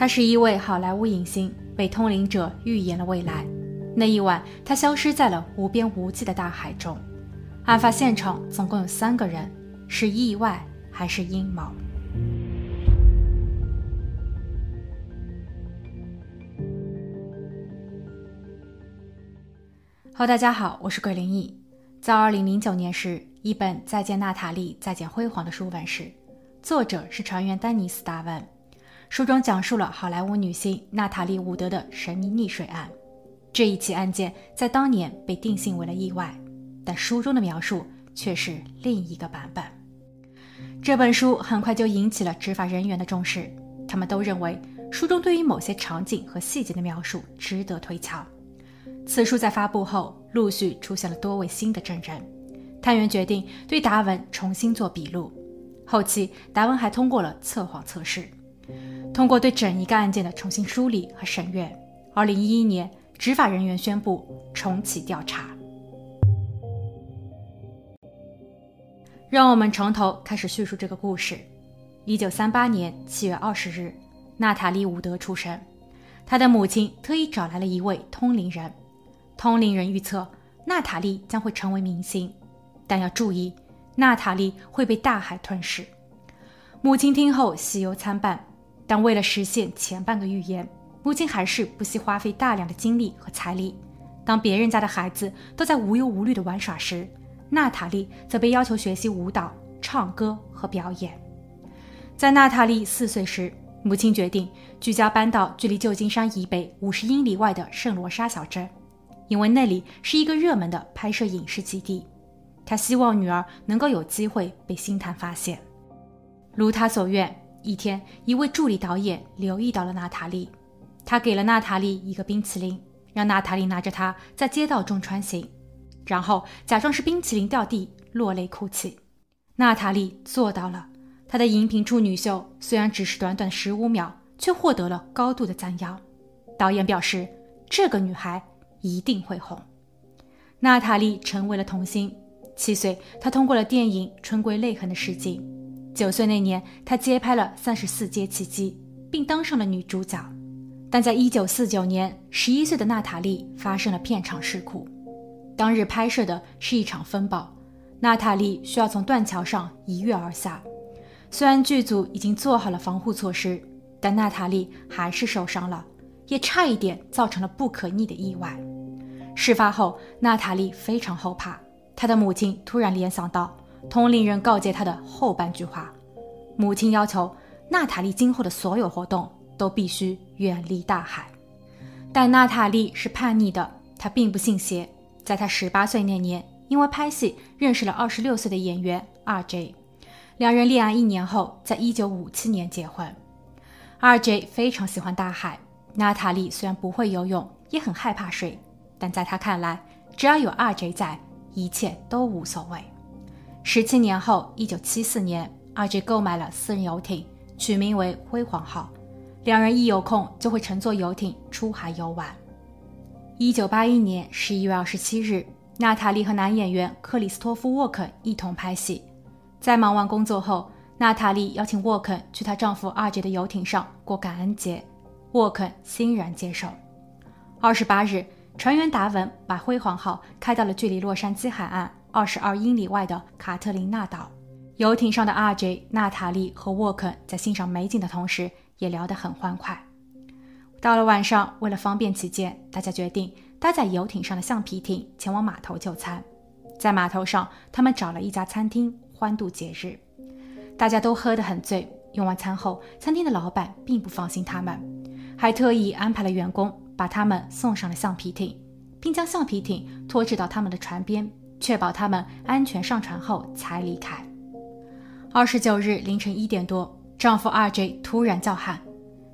他是一位好莱坞影星，被通灵者预言了未来。那一晚，他消失在了无边无际的大海中。案发现场总共有三个人，是意外还是阴谋好大家好，我是鬼灵异。在二零零九年时，一本《再见娜塔莉，再见辉煌》的书问世，作者是船员丹尼斯·达文。书中讲述了好莱坞女星娜塔莉·伍德的神秘溺水案。这一起案件在当年被定性为了意外，但书中的描述却是另一个版本。这本书很快就引起了执法人员的重视，他们都认为书中对于某些场景和细节的描述值得推敲。此书在发布后，陆续出现了多位新的证人。探员决定对达文重新做笔录。后期，达文还通过了测谎测试。通过对整一个案件的重新梳理和审阅，2011年，执法人员宣布重启调查。让我们从头开始叙述这个故事。1938年7月20日，娜塔莉·伍德出生。她的母亲特意找来了一位通灵人，通灵人预测娜塔莉将会成为明星，但要注意，娜塔莉会被大海吞噬。母亲听后喜忧参半。但为了实现前半个预言，母亲还是不惜花费大量的精力和财力。当别人家的孩子都在无忧无虑的玩耍时，娜塔莉则被要求学习舞蹈、唱歌和表演。在娜塔莉四岁时，母亲决定居家搬到距离旧金山以北五十英里外的圣罗莎小镇，因为那里是一个热门的拍摄影视基地。她希望女儿能够有机会被星探发现，如她所愿。一天，一位助理导演留意到了娜塔莉，他给了娜塔莉一个冰淇淋，让娜塔莉拿着它在街道中穿行，然后假装是冰淇淋掉地，落泪哭泣。娜塔莉做到了，她的荧屏处女秀虽然只是短短十五秒，却获得了高度的赞扬。导演表示，这个女孩一定会红。娜塔莉成为了童星，七岁，她通过了电影《春归泪痕》的试镜。九岁那年，她接拍了《三十四阶契机》，并当上了女主角。但在一九四九年，十一岁的娜塔莉发生了片场事故。当日拍摄的是一场风暴，娜塔莉需要从断桥上一跃而下。虽然剧组已经做好了防护措施，但娜塔莉还是受伤了，也差一点造成了不可逆的意外。事发后，娜塔莉非常后怕，她的母亲突然联想到。通灵人告诫他的后半句话：母亲要求娜塔莉今后的所有活动都必须远离大海。但娜塔莉是叛逆的，她并不信邪。在她十八岁那年，因为拍戏认识了二十六岁的演员 R.J，两人恋爱一年后，在一九五七年结婚。R.J 非常喜欢大海，娜塔莉虽然不会游泳，也很害怕水，但在他看来，只要有 R.J 在，一切都无所谓。十七年后，一九七四年，R.J 购买了私人游艇，取名为“辉煌号”。两人一有空就会乘坐游艇出海游玩。一九八一年十一月二十七日，娜塔莉和男演员克里斯托夫·沃肯一同拍戏。在忙完工作后，娜塔莉邀请沃肯去她丈夫阿杰的游艇上过感恩节，沃肯欣然接受。二十八日，船员达文把“辉煌号”开到了距离洛杉矶海岸。二十二英里外的卡特琳娜岛，游艇上的 R.J、娜塔莉和沃肯在欣赏美景的同时，也聊得很欢快。到了晚上，为了方便起见，大家决定搭载游艇上的橡皮艇前往码头就餐。在码头上，他们找了一家餐厅欢度节日。大家都喝得很醉。用完餐后，餐厅的老板并不放心他们，还特意安排了员工把他们送上了橡皮艇，并将橡皮艇拖至到他们的船边。确保他们安全上船后才离开。二十九日凌晨一点多，丈夫 R.J 突然叫喊，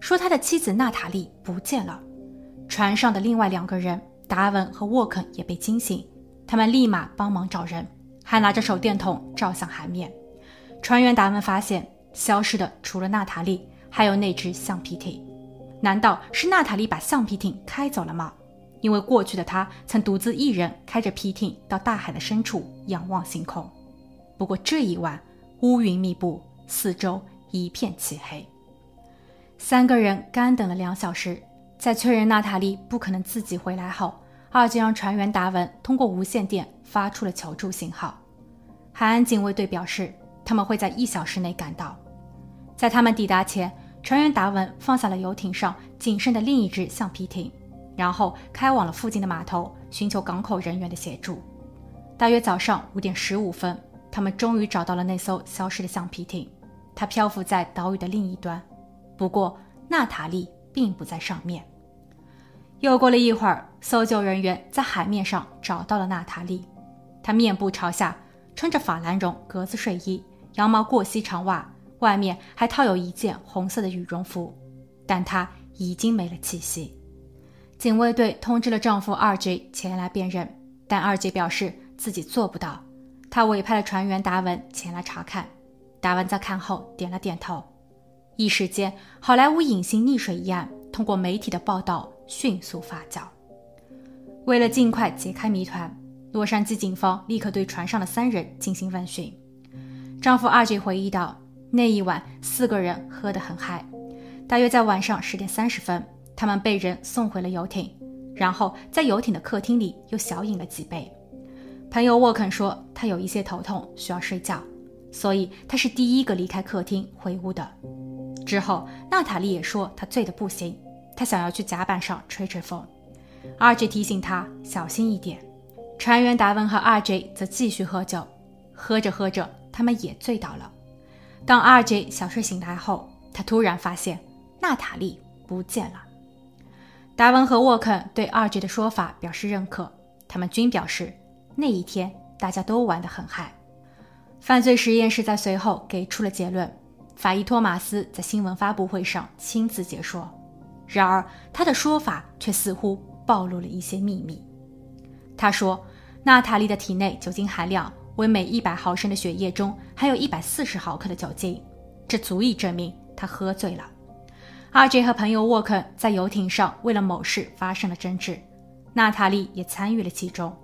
说他的妻子娜塔莉不见了。船上的另外两个人达文和沃肯也被惊醒，他们立马帮忙找人，还拿着手电筒照向海面。船员达文发现，消失的除了娜塔莉，还有那只橡皮艇。难道是娜塔莉把橡皮艇开走了吗？因为过去的他曾独自一人开着皮艇到大海的深处仰望星空，不过这一晚乌云密布，四周一片漆黑。三个人干等了两小时，在确认娜塔莉不可能自己回来后，二姐让船员达文通过无线电发出了求助信号。海岸警卫队表示，他们会在一小时内赶到。在他们抵达前，船员达文放下了游艇上仅剩的另一只橡皮艇，然后开往了附近的码头，寻求港口人员的协助。大约早上五点十五分，他们终于找到了那艘消失的橡皮艇，它漂浮在岛屿的另一端。不过，娜塔莉并不在上面。又过了一会儿，搜救人员在海面上找到了娜塔莉，她面部朝下，穿着法兰绒格子睡衣、羊毛过膝长袜。外面还套有一件红色的羽绒服，但她已经没了气息。警卫队通知了丈夫二 J 前来辨认，但二 J 表示自己做不到。他委派了船员达文前来查看，达文在看后点了点头。一时间，好莱坞隐形溺水一案通过媒体的报道迅速发酵。为了尽快解开谜团，洛杉矶警方立刻对船上的三人进行问询。丈夫二 J 回忆道。那一晚，四个人喝得很嗨。大约在晚上十点三十分，他们被人送回了游艇，然后在游艇的客厅里又小饮了几杯。朋友沃肯说他有一些头痛，需要睡觉，所以他是第一个离开客厅回屋的。之后，娜塔莉也说她醉得不行，她想要去甲板上吹吹风。二 J 提醒他小心一点。船员达文和二 J 则继续喝酒，喝着喝着，他们也醉倒了。当二 J 小睡醒来后，他突然发现娜塔莉不见了。达文和沃肯对二姐的说法表示认可，他们均表示那一天大家都玩得很嗨。犯罪实验室在随后给出了结论，法医托马斯在新闻发布会上亲自解说，然而他的说法却似乎暴露了一些秘密。他说，娜塔莉的体内酒精含量。为每一百毫升的血液中含有一百四十毫克的酒精，这足以证明他喝醉了。阿杰和朋友沃肯在游艇上为了某事发生了争执，娜塔莉也参与了其中。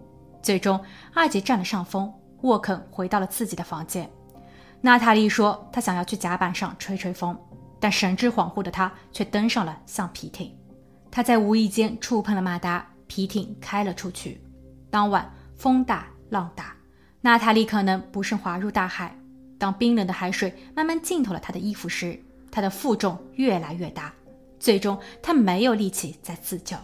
最终，阿杰占了上风，沃肯回到了自己的房间。娜塔莉说她想要去甲板上吹吹风，但神志恍惚的她却登上了橡皮艇。她在无意间触碰了马达，皮艇开了出去。当晚风大浪大。娜塔莉可能不慎滑入大海。当冰冷的海水慢慢浸透了她的衣服时，他的负重越来越大，最终他没有力气再自救。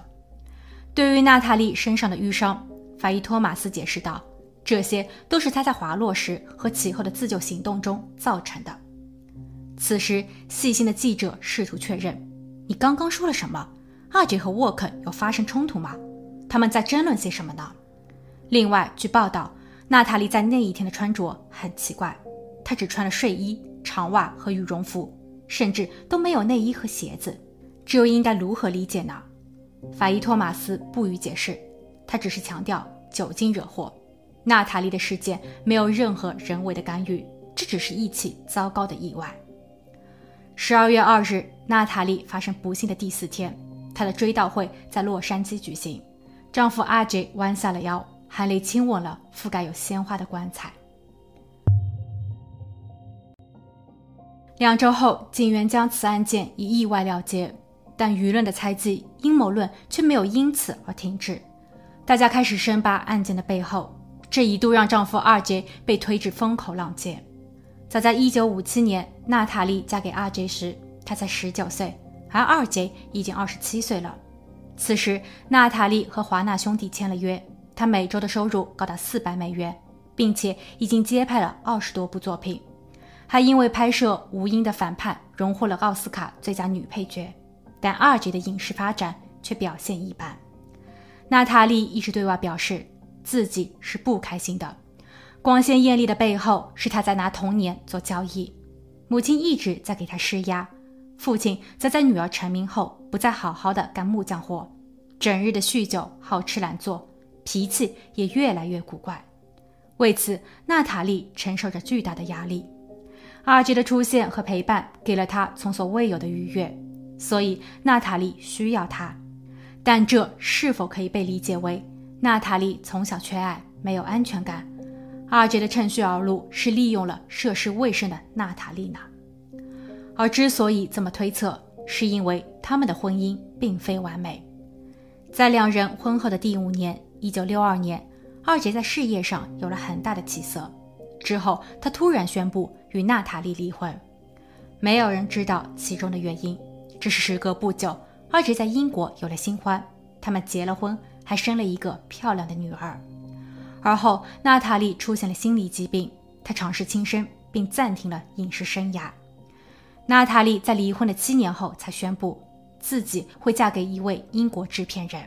对于娜塔莉身上的淤伤，法医托马斯解释道：“这些都是她在滑落时和其后的自救行动中造成的。”此时，细心的记者试图确认：“你刚刚说了什么？阿杰和沃肯有发生冲突吗？他们在争论些什么呢？”另外，据报道。娜塔莉在那一天的穿着很奇怪，她只穿了睡衣、长袜和羽绒服，甚至都没有内衣和鞋子。这又应该如何理解呢？法医托马斯不予解释，他只是强调酒精惹祸。娜塔莉的事件没有任何人为的干预，这只是一起糟糕的意外。十二月二日，娜塔莉发生不幸的第四天，她的追悼会在洛杉矶举行，丈夫阿杰弯下了腰。含泪亲吻了覆盖有鲜花的棺材。两周后，警员将此案件以意外了结，但舆论的猜忌、阴谋论却没有因此而停止。大家开始深扒案件的背后，这一度让丈夫二杰被推至风口浪尖。早在1957年，娜塔莉嫁给阿杰时，他才19岁，而二杰已经27岁了。此时，娜塔莉和华纳兄弟签了约。他每周的收入高达四百美元，并且已经接拍了二十多部作品，还因为拍摄《无音的反叛》荣获了奥斯卡最佳女配角。但二姐的影视发展却表现一般。娜塔莉一直对外表示自己是不开心的，光鲜艳丽的背后是她在拿童年做交易。母亲一直在给她施压，父亲则在女儿成名后不再好好的干木匠活，整日的酗酒，好吃懒做。脾气也越来越古怪，为此，娜塔莉承受着巨大的压力。阿杰的出现和陪伴给了她从所未有的愉悦，所以娜塔莉需要他。但这是否可以被理解为娜塔莉从小缺爱，没有安全感？阿杰的趁虚而入是利用了涉世未深的娜塔莉呢？而之所以这么推测，是因为他们的婚姻并非完美。在两人婚后的第五年，一九六二年，二姐在事业上有了很大的起色。之后，她突然宣布与娜塔莉离婚，没有人知道其中的原因。只是时隔不久，二姐在英国有了新欢，他们结了婚，还生了一个漂亮的女儿。而后，娜塔莉出现了心理疾病，她尝试轻生，并暂停了影视生涯。娜塔莉在离婚的七年后才宣布自己会嫁给一位英国制片人。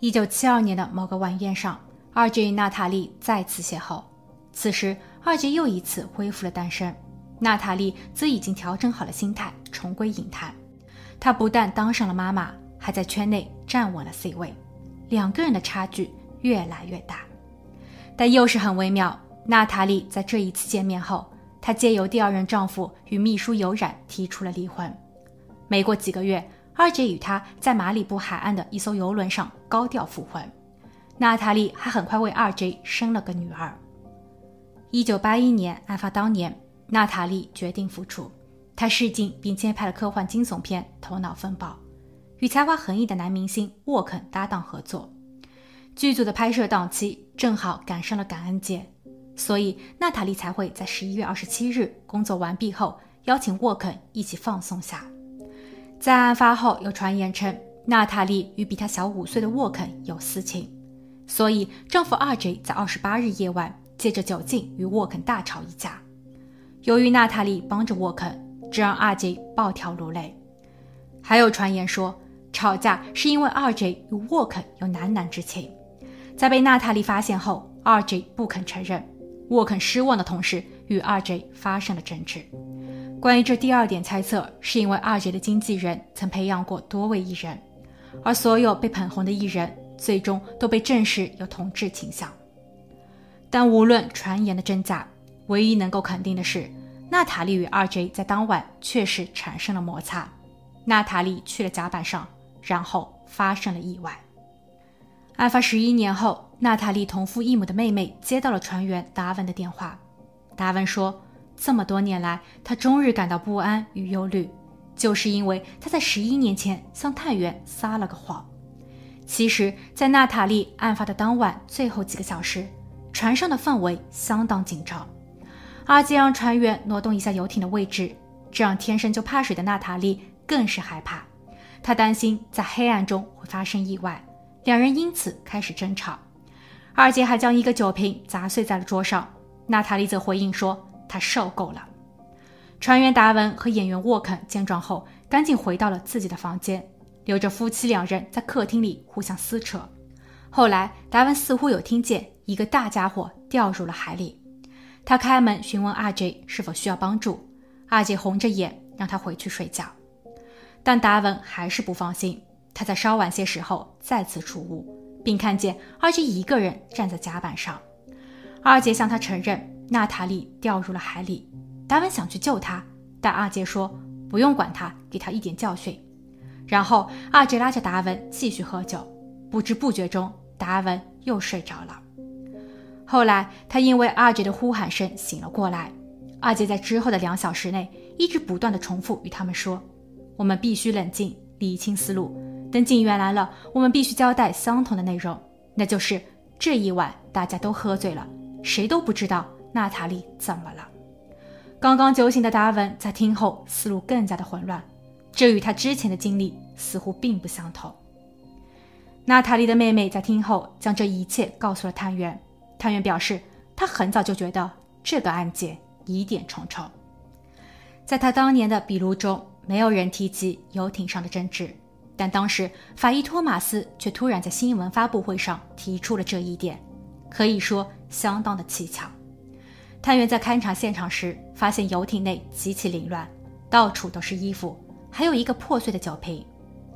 一九七二年的某个晚宴上，二姐与娜塔莉再次邂逅。此时，二姐又一次恢复了单身，娜塔莉则已经调整好了心态，重归影坛。她不但当上了妈妈，还在圈内站稳了 C 位，两个人的差距越来越大。但又是很微妙，娜塔莉在这一次见面后。她借由第二任丈夫与秘书有染提出了离婚。没过几个月，二姐与他在马里布海岸的一艘游轮上高调复婚。娜塔莉还很快为二姐生了个女儿。一九八一年案发当年，娜塔莉决定复出，她试镜并接拍了科幻惊悚片《头脑风暴》，与才华横溢的男明星沃肯搭档合作。剧组的拍摄档期正好赶上了感恩节。所以，娜塔莉才会在十一月二十七日工作完毕后，邀请沃肯一起放松下。在案发后，有传言称娜塔莉与比她小五岁的沃肯有私情，所以丈夫二 J 在二十八日夜晚借着酒劲与沃肯大吵一架。由于娜塔莉帮着沃肯，这让二 J 暴跳如雷。还有传言说，吵架是因为二 J 与沃肯有男男之情。在被娜塔莉发现后，二 J 不肯承认。沃肯失望的同时，与二 J 发生了争执。关于这第二点猜测，是因为二 J 的经纪人曾培养过多位艺人，而所有被捧红的艺人最终都被证实有同志倾向。但无论传言的真假，唯一能够肯定的是，娜塔莉与二 J 在当晚确实产生了摩擦。娜塔莉去了甲板上，然后发生了意外。案发十一年后。娜塔莉同父异母的妹妹接到了船员达文的电话。达文说，这么多年来，他终日感到不安与忧虑，就是因为他在十一年前向探员撒了个谎。其实，在娜塔莉案发的当晚最后几个小时，船上的氛围相当紧张。阿杰让船员挪动一下游艇的位置，这让天生就怕水的娜塔莉更是害怕。她担心在黑暗中会发生意外，两人因此开始争吵。二姐还将一个酒瓶砸碎在了桌上，娜塔莉则回应说：“她受够了。”船员达文和演员沃肯见状后，赶紧回到了自己的房间，留着夫妻两人在客厅里互相撕扯。后来，达文似乎有听见一个大家伙掉入了海里，他开门询问阿杰是否需要帮助，阿杰红着眼让他回去睡觉，但达文还是不放心，他在稍晚些时候再次出屋。并看见阿杰一个人站在甲板上，二姐向他承认娜塔莉掉入了海里。达文想去救她，但二姐说不用管她，给她一点教训。然后二姐拉着达文继续喝酒，不知不觉中达文又睡着了。后来他因为二姐的呼喊声醒了过来。二姐在之后的两小时内一直不断的重复与他们说：“我们必须冷静，理清思路。”等警员来了，我们必须交代相同的内容，那就是这一晚大家都喝醉了，谁都不知道娜塔莉怎么了。刚刚酒醒的达文在听后思路更加的混乱，这与他之前的经历似乎并不相同。娜塔莉的妹妹在听后将这一切告诉了探员，探员表示他很早就觉得这个案件疑点重重，在他当年的笔录中，没有人提及游艇上的争执。但当时法医托马斯却突然在新闻发布会上提出了这一点，可以说相当的蹊跷。探员在勘察现场时，发现游艇内极其凌乱，到处都是衣服，还有一个破碎的酒瓶。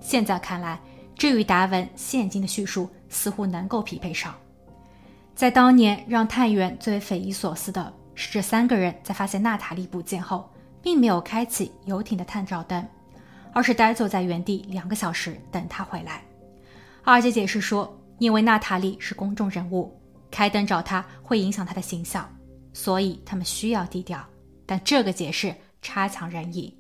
现在看来，这与达文现今的叙述似乎能够匹配上。在当年，让探员最为匪夷所思的是，这三个人在发现娜塔莉不见后，并没有开启游艇的探照灯。而是呆坐在原地两个小时等他回来。二姐解释说，因为娜塔莉是公众人物，开灯找她会影响她的形象，所以他们需要低调。但这个解释差强人意。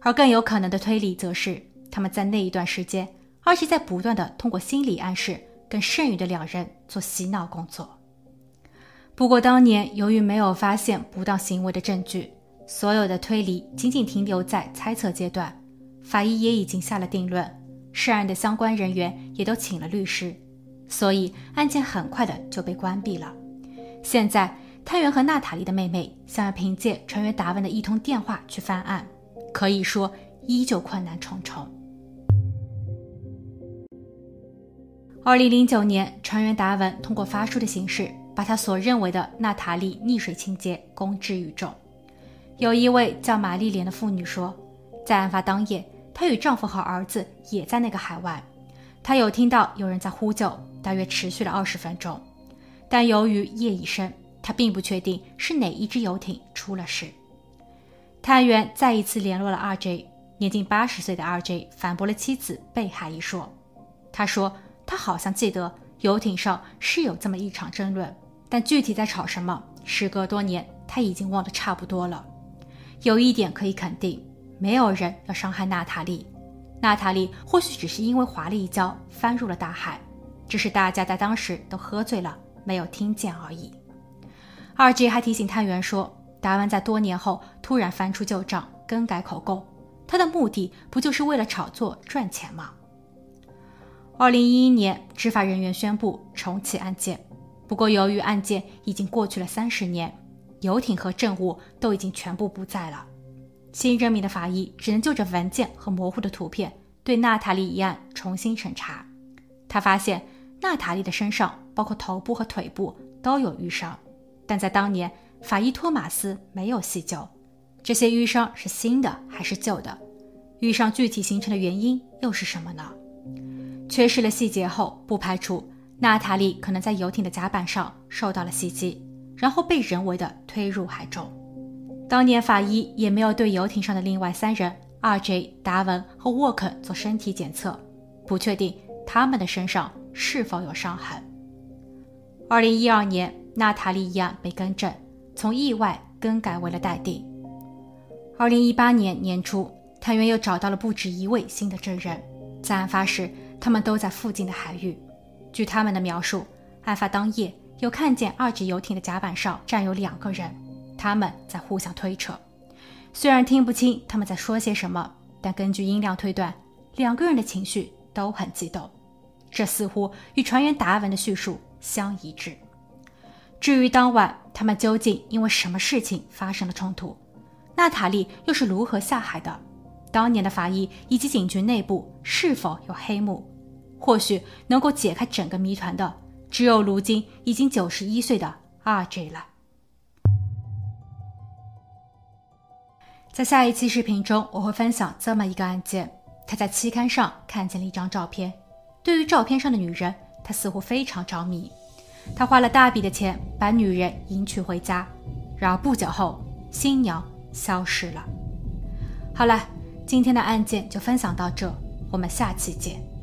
而更有可能的推理则是，他们在那一段时间，而且在不断的通过心理暗示跟剩余的两人做洗脑工作。不过当年由于没有发现不当行为的证据，所有的推理仅仅停留在猜测阶段。法医也已经下了定论，涉案的相关人员也都请了律师，所以案件很快的就被关闭了。现在，探员和娜塔莉的妹妹想要凭借船员达文的一通电话去翻案。可以说，依旧困难重重。二零零九年，船员达文通过发书的形式，把他所认为的娜塔莉溺水情节公之于众。有一位叫玛丽莲的妇女说，在案发当夜，她与丈夫和儿子也在那个海湾，她有听到有人在呼救，大约持续了二十分钟。但由于夜已深，她并不确定是哪一只游艇出了事。探员再一次联络了 RJ，年近八十岁的 RJ 反驳了妻子被害一说。他说他好像记得游艇上是有这么一场争论，但具体在吵什么，时隔多年他已经忘得差不多了。有一点可以肯定，没有人要伤害娜塔莉。娜塔莉或许只是因为滑了一跤翻入了大海，只是大家在当时都喝醉了，没有听见而已。二 G 还提醒探员说。达文在多年后突然翻出旧账，更改口供，他的目的不就是为了炒作赚钱吗？二零一一年，执法人员宣布重启案件，不过由于案件已经过去了三十年，游艇和证物都已经全部不在了，新任命的法医只能就着文件和模糊的图片对娜塔莉一案重新审查。他发现娜塔莉的身上，包括头部和腿部都有淤伤，但在当年。法医托马斯没有细究，这些淤伤是新的还是旧的？淤伤具体形成的原因又是什么呢？缺失了细节后，不排除娜塔莉可能在游艇的甲板上受到了袭击，然后被人为的推入海中。当年法医也没有对游艇上的另外三人 R.J. 达文和沃肯做身体检测，不确定他们的身上是否有伤痕。二零一二年，娜塔莉一案被更正。从意外更改为了待定。二零一八年年初，探员又找到了不止一位新的证人，在案发时，他们都在附近的海域。据他们的描述，案发当夜有看见二级游艇的甲板上站有两个人，他们在互相推扯。虽然听不清他们在说些什么，但根据音量推断，两个人的情绪都很激动。这似乎与船员达文的叙述相一致。至于当晚他们究竟因为什么事情发生了冲突，娜塔莉又是如何下海的？当年的法医以及警局内部是否有黑幕？或许能够解开整个谜团的，只有如今已经九十一岁的 R.J. 了。在下一期视频中，我会分享这么一个案件：他在期刊上看见了一张照片，对于照片上的女人，他似乎非常着迷。他花了大笔的钱把女人迎娶回家，然而不久后新娘消失了。好了，今天的案件就分享到这，我们下期见。